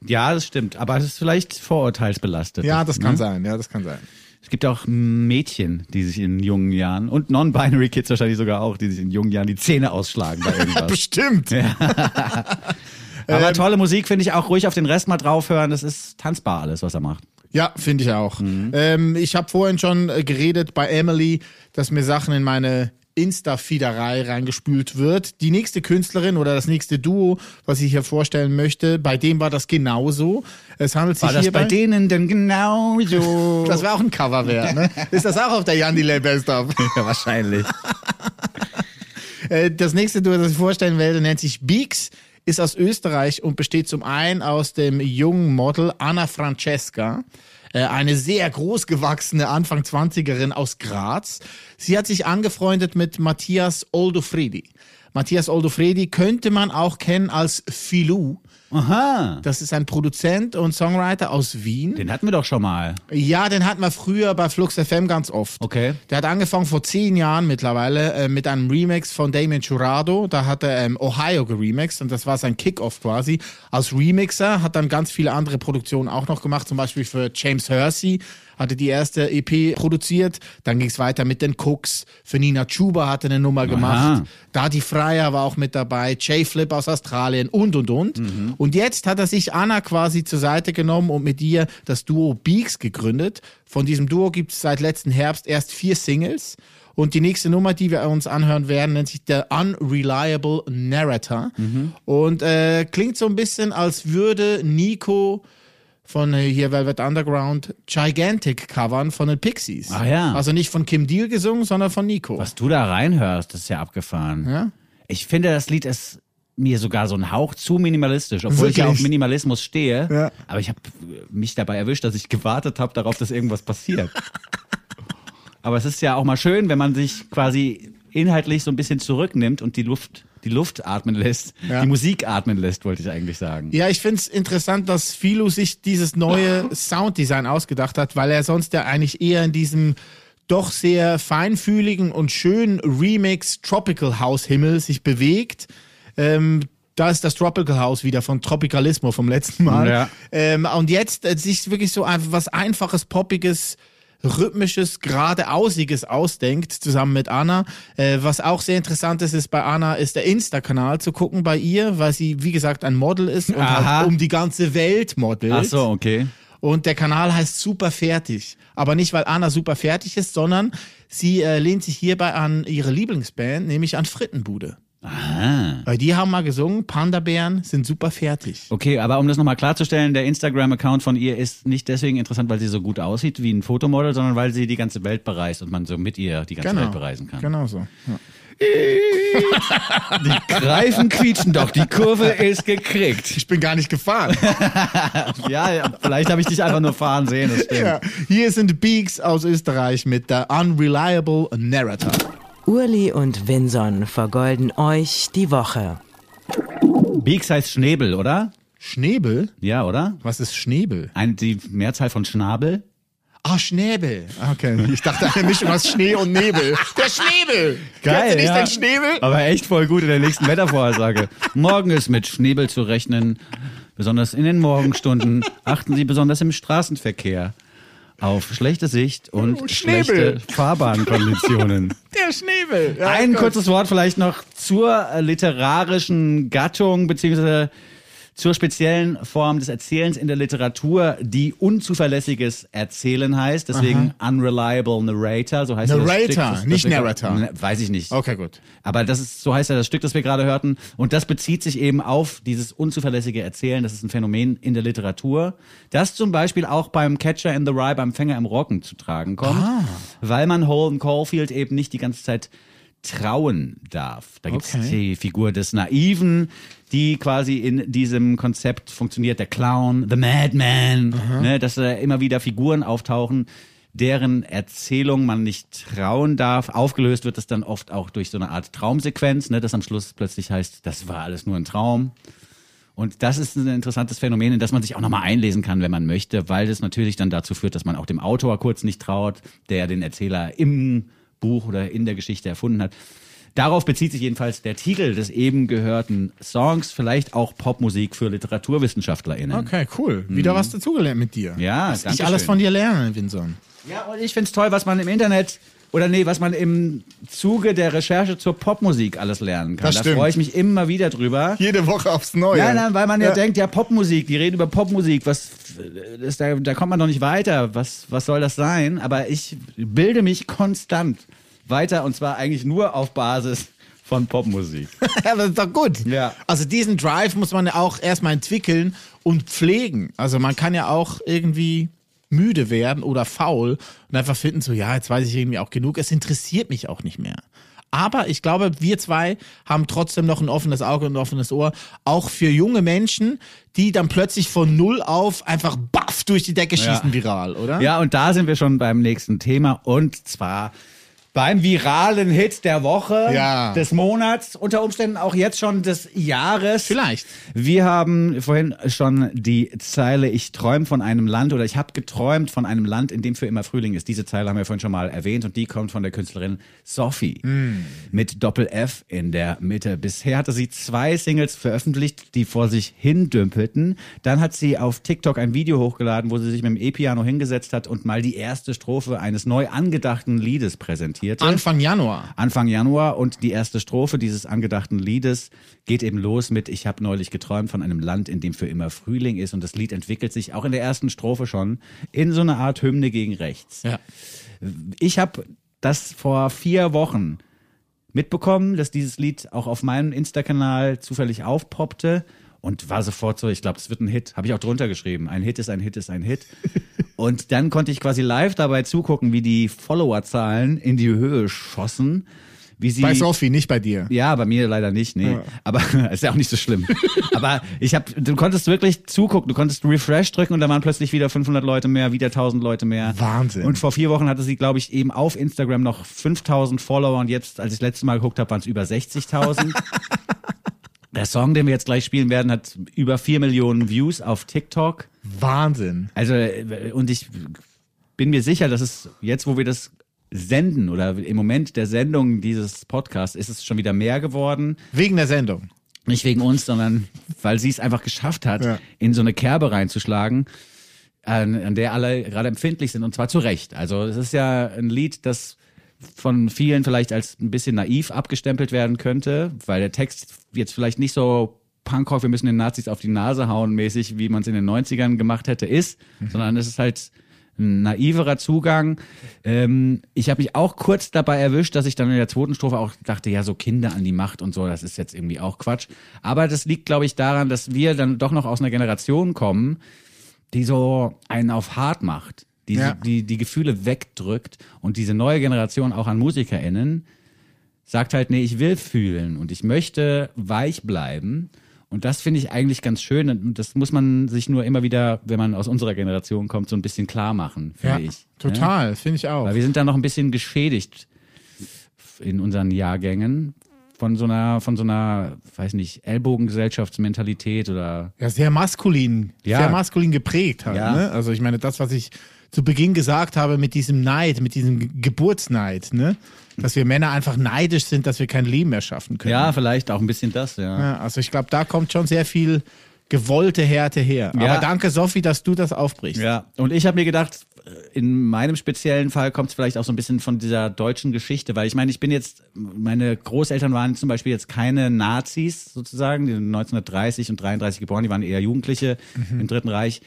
Ja, das stimmt. Aber das ist vielleicht vorurteilsbelastet. Ja, das kann ne? sein. Ja, das kann sein. Es gibt auch Mädchen, die sich in jungen Jahren und Non-Binary Kids wahrscheinlich sogar auch, die sich in jungen Jahren die Zähne ausschlagen bei <laughs> irgendwas. Bestimmt. <laughs> Aber tolle Musik finde ich auch ruhig auf den Rest mal draufhören. Das ist tanzbar alles, was er macht. Ja, finde ich auch. Ähm, ich habe vorhin schon äh, geredet bei Emily, dass mir Sachen in meine Insta-Fiederei reingespült wird. Die nächste Künstlerin oder das nächste Duo, was ich hier vorstellen möchte, bei dem war das genauso. Es handelt sich War das bei denen denn genauso? <laughs> das war auch ein Cover wert, ne? <laughs> Ist das auch auf der Jan Delay Best of? <laughs> ja, wahrscheinlich. Äh, Das nächste Duo, das ich vorstellen werde, nennt sich Beaks, ist aus Österreich und besteht zum einen aus dem jungen Model Anna Francesca, eine sehr großgewachsene Anfang 20erin aus Graz. Sie hat sich angefreundet mit Matthias Oldofredi. Matthias Oldofredi könnte man auch kennen als Filou. Aha. Das ist ein Produzent und Songwriter aus Wien. Den hatten wir doch schon mal. Ja, den hatten wir früher bei Flux FM ganz oft. Okay. Der hat angefangen vor zehn Jahren mittlerweile äh, mit einem Remix von Damien Jurado. Da hat er ähm, Ohio geremixed und das war sein Kickoff quasi. Als Remixer hat dann ganz viele andere Produktionen auch noch gemacht, zum Beispiel für James Hersey hatte die erste EP produziert. Dann ging es weiter mit den Cooks. Für Nina Chuba hat er eine Nummer gemacht. Dadi Freier war auch mit dabei. Jay Flip aus Australien und und und. Und jetzt hat er sich Anna quasi zur Seite genommen und mit ihr das Duo Beaks gegründet. Von diesem Duo gibt es seit letzten Herbst erst vier Singles. Und die nächste Nummer, die wir uns anhören werden, nennt sich der Unreliable Narrator. Und äh, klingt so ein bisschen, als würde Nico von äh, hier Velvet Underground Gigantic covern von den Pixies. Ach ja. Also nicht von Kim Deal gesungen, sondern von Nico. Was du da reinhörst, ist ja abgefahren. Ja? Ich finde, das Lied ist mir sogar so ein Hauch zu minimalistisch, obwohl ich ja Wirklich? auf Minimalismus stehe. Ja. Aber ich habe mich dabei erwischt, dass ich gewartet habe darauf, dass irgendwas passiert. <laughs> Aber es ist ja auch mal schön, wenn man sich quasi inhaltlich so ein bisschen zurücknimmt und die Luft, die Luft atmen lässt, Ja. die Musik atmen lässt, wollte ich eigentlich sagen. Ja, ich find's interessant, dass Philo sich dieses neue Sounddesign ausgedacht hat, weil er sonst ja eigentlich eher in diesem doch sehr feinfühligen und schönen Remix Tropical House Himmel sich bewegt. Ähm, da ist das Tropical House wieder von Tropicalismo vom letzten Mal. Ja. Ähm, und jetzt äh, sich wirklich so einfach was einfaches, poppiges, rhythmisches, geradeausiges ausdenkt, zusammen mit Anna. Äh, was auch sehr interessant ist, ist bei Anna ist der Insta-Kanal zu gucken bei ihr, weil sie, wie gesagt, ein Model ist und halt um die ganze Welt modelt. Ach so, okay. Und der Kanal heißt Super Fertig. Aber nicht, weil Anna super fertig ist, sondern sie äh, lehnt sich hierbei an ihre Lieblingsband, nämlich an Frittenbude. Ah. Weil die haben mal gesungen, Panda-Bären sind super fertig. Okay, aber um das nochmal klarzustellen, der Instagram-Account von ihr ist nicht deswegen interessant, weil sie so gut aussieht wie ein Fotomodel, sondern weil sie die ganze Welt bereist und man so mit ihr die ganze Welt bereisen kann. Genau so. Ja. <laughs> Greifen quietschen doch, die Kurve ist gekriegt. Ich bin gar nicht gefahren. <laughs> Ja, vielleicht habe ich dich einfach nur fahren sehen, das stimmt. ja. Hier sind Beaks aus Österreich mit der Unreliable Narrator. Urli und Vinson vergolden euch die Woche. Beaks heißt Schnäbel, oder? Schnäbel? Ja, oder? Was ist Schnäbel? Ein, die Mehrzahl von Schnabel? Ah, Schnäbel. Okay. Ich dachte eine Mischung aus Schnee und Nebel. Der Schnäbel. Kennst du nicht ja. den Schnäbel? Aber echt voll gut in der nächsten Wettervorhersage. Morgen ist mit Schnäbel zu rechnen. Besonders in den Morgenstunden achten Sie besonders im Straßenverkehr auf schlechte Sicht und Oh, schlechte Fahrbahnkonditionen. <laughs> Der Schnäbel. Ja, Ein Gott. kurzes Wort vielleicht noch zur äh, literarischen Gattung beziehungsweise zur speziellen Form des Erzählens in der Literatur, die unzuverlässiges Erzählen heißt. Deswegen unreliable narrator, so heißt ja das Narrator, Stück, das- das nicht gerade- Narrator. Ne, Weiß ich nicht. Okay, gut. Aber das ist, so heißt ja das Stück, das wir gerade hörten. Und das bezieht sich eben auf dieses unzuverlässige Erzählen. Das ist ein Phänomen in der Literatur, das zum Beispiel auch beim Catcher in the Rye, beim Fänger im Rocken zu tragen kommt, weil man Holden Caulfield eben nicht die ganze Zeit trauen darf. Da gibt es Okay. die Figur des Naiven, die quasi in diesem Konzept funktioniert, der Clown, the Madman, ne, dass da immer wieder Figuren auftauchen, deren Erzählung man nicht trauen darf. Aufgelöst wird es dann oft auch durch so eine Art Traumsequenz, ne, das am Schluss plötzlich heißt, das war alles nur ein Traum. Und das ist ein interessantes Phänomen, in das man sich auch nochmal einlesen kann, wenn man möchte, weil das natürlich dann dazu führt, dass man auch dem Autor kurz nicht traut, der den Erzähler im Buch oder in der Geschichte erfunden hat. Darauf bezieht sich jedenfalls der Titel des eben gehörten Songs, vielleicht auch Popmusik für LiteraturwissenschaftlerInnen. Okay, cool. Wieder was dazugelernt mit dir. Mhm. Ja, Was ich alles von dir lerne, Vinson. Ja, und ich find's toll, was man im Internet oder nee, was man im Zuge der Recherche zur Popmusik alles lernen kann. Das da stimmt. freue ich mich immer wieder drüber. Jede Woche aufs Neue. Ja, nein, weil man ja, denkt, ja, Popmusik, die reden über Popmusik, was, das, da, da kommt man doch nicht weiter, was, was soll das sein? Aber ich bilde mich konstant weiter und zwar eigentlich nur auf Basis von Popmusik. <laughs> Ja, das ist doch gut. Ja. Also diesen Drive muss man ja auch erstmal entwickeln und pflegen. Also man kann ja auch irgendwie müde werden oder faul und einfach finden so, ja, jetzt weiß ich irgendwie auch genug. Es interessiert mich auch nicht mehr. Aber ich glaube, wir zwei haben trotzdem noch ein offenes Auge und ein offenes Ohr, auch für junge Menschen, die dann plötzlich von null auf einfach baff durch die Decke schießen viral, oder? Ja, und da sind wir schon beim nächsten Thema und zwar beim viralen Hit der Woche, Ja. des Monats, unter Umständen auch jetzt schon des Jahres. Vielleicht. Wir haben vorhin schon die Zeile Ich träume von einem Land oder ich habe geträumt von einem Land, in dem für immer Frühling ist. Diese Zeile haben wir vorhin schon mal erwähnt und die kommt von der Künstlerin Sophie mit Doppel F in der Mitte. Bisher hatte sie zwei Singles veröffentlicht, die vor sich hin dümpelten. Dann hat sie auf TikTok ein Video hochgeladen, wo sie sich mit dem E-Piano hingesetzt hat und mal die erste Strophe eines neu angedachten Liedes präsentierte. Anfang Januar. Anfang Januar und die erste Strophe dieses angedachten Liedes geht eben los mit Ich habe neulich geträumt von einem Land, in dem für immer Frühling ist und das Lied entwickelt sich auch in der ersten Strophe schon in so eine Art Hymne gegen rechts. Ja. Ich habe das vor vier Wochen mitbekommen, dass dieses Lied auch auf meinem Insta-Kanal zufällig aufpoppte und war sofort so, ich glaube, es wird ein Hit. Habe ich auch drunter geschrieben. Ein Hit ist ein Hit ist ein Hit. <laughs> und dann konnte ich quasi live dabei zugucken, wie die Followerzahlen in die Höhe schossen. Wie sie Bei Sophie, nicht bei dir. ja, bei mir leider nicht, nee. Aber <laughs> ist ja auch nicht so schlimm. <laughs> Aber ich habe, du konntest wirklich zugucken, du konntest Refresh drücken und da waren plötzlich wieder 500 Leute mehr, wieder 1000 Leute mehr. Wahnsinn. Und vor vier Wochen hatte sie, glaube ich, eben auf Instagram noch 5000 Follower und jetzt, als ich das letzte Mal geguckt habe, waren es über 60.000. <laughs> Der Song, den wir jetzt gleich spielen werden, hat über vier Millionen Views auf TikTok. Wahnsinn. Also, äh, und ich bin mir sicher, dass es jetzt, wo wir das senden oder im Moment der Sendung dieses Podcasts, ist es schon wieder mehr geworden. Wegen der Sendung. Nicht wegen uns, sondern weil sie es einfach geschafft hat, Ja. in so eine Kerbe reinzuschlagen, an, an der alle gerade empfindlich sind und zwar zu Recht. Also es ist ja ein Lied, das von vielen vielleicht als ein bisschen naiv abgestempelt werden könnte, weil der Text jetzt vielleicht nicht so Punkrock, wir müssen den Nazis auf die Nase hauen mäßig, wie man es in den 90ern gemacht hätte, ist, sondern es ist halt ein naiverer Zugang. Ähm, ich habe mich auch kurz dabei erwischt, dass ich dann in der zweiten Strophe auch dachte, ja, so Kinder an die Macht und so, das ist jetzt irgendwie auch Quatsch. Aber das liegt, glaube ich, daran, dass wir dann doch noch aus einer Generation kommen, die so einen auf hart macht, die, Ja. die die Gefühle wegdrückt und diese neue Generation auch an MusikerInnen sagt halt, nee, ich will fühlen und ich möchte weich bleiben. Und das finde ich eigentlich ganz schön. Und das muss man sich nur immer wieder, wenn man aus unserer Generation kommt, so ein bisschen klar machen, finde Ja, ich. total, finde ich auch. Weil wir sind da noch ein bisschen geschädigt in unseren Jahrgängen von so einer, von so einer, weiß nicht, Ellbogengesellschaftsmentalität oder Ja, sehr maskulin, Ja. sehr maskulin geprägt halt. Ja. Ne? Also ich meine, das, was ich zu Beginn gesagt habe mit diesem Neid, mit diesem Ge- Geburtsneid, ne? Dass wir Männer einfach neidisch sind, dass wir kein Leben mehr schaffen können. ja, vielleicht auch ein bisschen das, ja. Ja, also ich glaube, da kommt schon sehr viel gewollte Härte her. Ja. Aber danke, Sophie, dass du das aufbrichst. Ja, und ich habe mir gedacht, in meinem speziellen Fall kommt es vielleicht auch so ein bisschen von dieser deutschen Geschichte, weil ich meine, ich bin jetzt, meine Großeltern waren zum Beispiel jetzt keine Nazis sozusagen, die sind 1930 und 33 geboren, die waren eher Jugendliche im Dritten Reich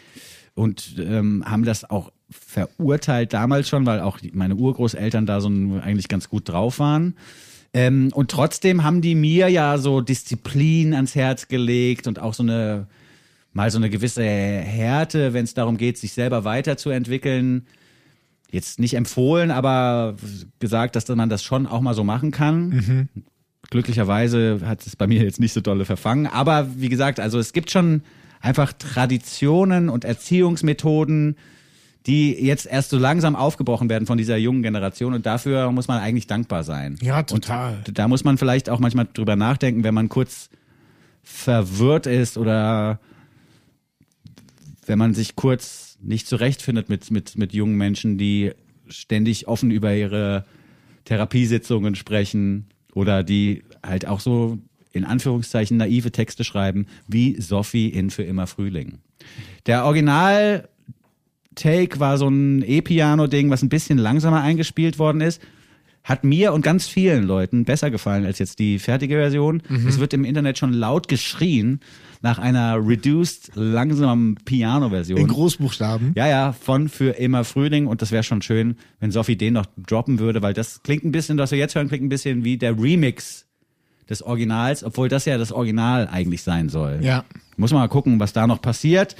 und ähm, haben das auch verurteilt damals schon, weil auch meine Urgroßeltern da so eigentlich ganz gut drauf waren. Ähm, und trotzdem haben die mir ja so Disziplin ans Herz gelegt und auch so eine mal so eine gewisse Härte, wenn es darum geht, sich selber weiterzuentwickeln. Jetzt nicht empfohlen, aber gesagt, dass man das schon auch mal so machen kann. Glücklicherweise hat es bei mir jetzt nicht so dolle verfangen. Aber wie gesagt, also es gibt schon einfach Traditionen und Erziehungsmethoden, die jetzt erst so langsam aufgebrochen werden von dieser jungen Generation. Und dafür muss man eigentlich dankbar sein. Ja, total. Und da muss man vielleicht auch manchmal drüber nachdenken, wenn man kurz verwirrt ist oder wenn man sich kurz nicht zurechtfindet mit, mit, mit jungen Menschen, die ständig offen über ihre Therapiesitzungen sprechen oder die halt auch so in Anführungszeichen naive Texte schreiben, wie Sophie in Für immer Frühling. Der Original Take war so ein E-Piano-Ding, was ein bisschen langsamer eingespielt worden ist. hat mir und ganz vielen Leuten besser gefallen als jetzt die fertige Version. Es wird im Internet schon laut geschrien nach einer reduced, langsamen Piano-Version. In Großbuchstaben. Ja, ja, von für immer Frühling und das wäre schon schön, wenn Sophie den noch droppen würde, weil das klingt ein bisschen, was wir jetzt hören, klingt ein bisschen wie der Remix des Originals, obwohl das ja das Original eigentlich sein soll. Ja. Muss man mal gucken, was da noch passiert.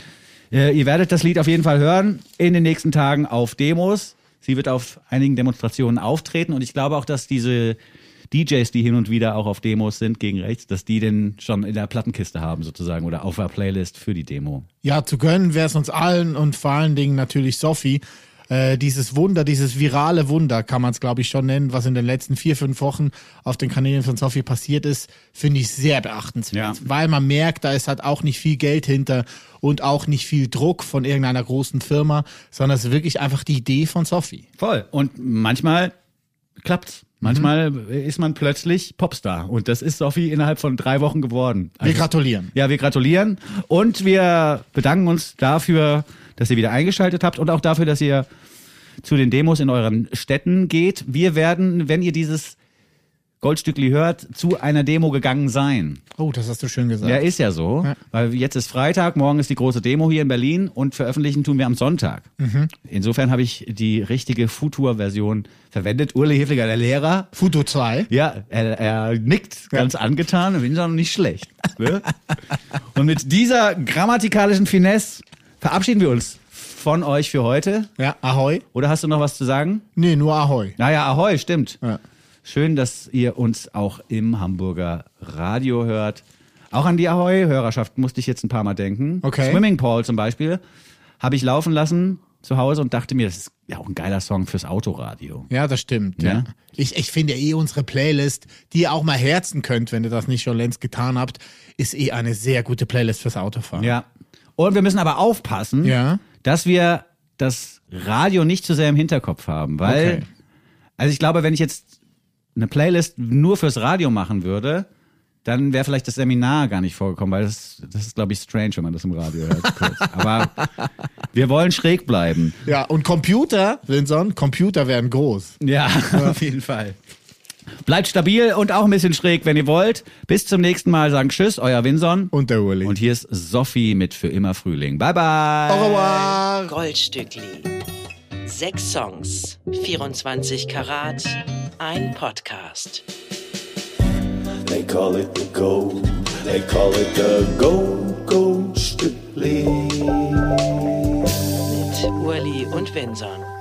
Äh, ihr werdet das Lied auf jeden Fall hören in den nächsten Tagen auf Demos. Sie wird auf einigen Demonstrationen auftreten und ich glaube auch, dass diese DJs, die hin und wieder auch auf Demos sind gegen rechts, dass die den schon in der Plattenkiste haben sozusagen oder auf der Playlist für die Demo. Ja, zu gönnen wäre es uns allen und vor allen Dingen natürlich Sophie. Äh, dieses Wunder, dieses virale Wunder, kann man es glaube ich schon nennen, was in den letzten vier, fünf Wochen auf den Kanälen von Sophie passiert ist, finde ich sehr beachtenswert. Ja. Weil man merkt, da ist halt auch nicht viel Geld hinter und auch nicht viel Druck von irgendeiner großen Firma, sondern es ist wirklich einfach die Idee von Sophie. Voll. Und manchmal klappt's. Manchmal ist man plötzlich Popstar. Und das ist Sophie innerhalb von drei Wochen geworden. Wir Also- gratulieren. Ja, wir gratulieren und wir bedanken uns dafür, dass ihr wieder eingeschaltet habt und auch dafür, dass ihr zu den Demos in euren Städten geht. Wir werden, wenn ihr dieses Goldstückli hört, zu einer Demo gegangen sein. Oh, das hast du schön gesagt. Ja, ist ja so, Ja. weil jetzt ist Freitag, morgen ist die große Demo hier in Berlin und veröffentlichen tun wir am Sonntag. Mhm. Insofern habe ich die richtige Futur-Version verwendet. Urle Hefliger, der Lehrer, Futo 2. ja, er, er nickt ganz angetan, Windsor nicht schlecht. Ne? Und mit dieser grammatikalischen Finesse verabschieden wir uns von euch für heute. Ja, Ahoi. Oder hast du noch was zu sagen? Nee, nur Ahoi. Naja, ahoi, stimmt. Ja. Schön, dass ihr uns auch im Hamburger Radio hört. Auch an die Ahoi-Hörerschaft musste ich jetzt ein paar Mal denken. Okay. Swimming Paul zum Beispiel habe ich laufen lassen zu Hause und dachte mir, das ist ja auch ein geiler Song fürs Autoradio. Ja, das stimmt. Ja. Ja. Ich, ich finde eh unsere Playlist, die ihr auch mal herzen könnt, wenn ihr das nicht schon längst getan habt, ist eh eine sehr gute Playlist fürs Autofahren. Ja. Und wir müssen aber aufpassen, Ja. dass wir das Radio nicht zu sehr im Hinterkopf haben, weil, Okay. also ich glaube, wenn ich jetzt eine Playlist nur fürs Radio machen würde, dann wäre vielleicht das Seminar gar nicht vorgekommen, weil das, das ist, glaube ich, strange, wenn man das im Radio hört. <laughs> Aber wir wollen schräg bleiben. Ja, und Computer, Linson, Computer werden groß. Ja, <laughs> auf jeden Fall. Bleibt stabil und auch ein bisschen schräg, wenn ihr wollt. Bis zum nächsten Mal. Sagen Tschüss, euer Winson. Und der Uli. Und hier ist Sophie mit Für immer Frühling. Bye, bye. Au revoir. Goldstückli. Sechs Songs, 24 Karat, ein Podcast. They call it the gold. They call it the gold, gold Stückli. Mit Urli und Vinson.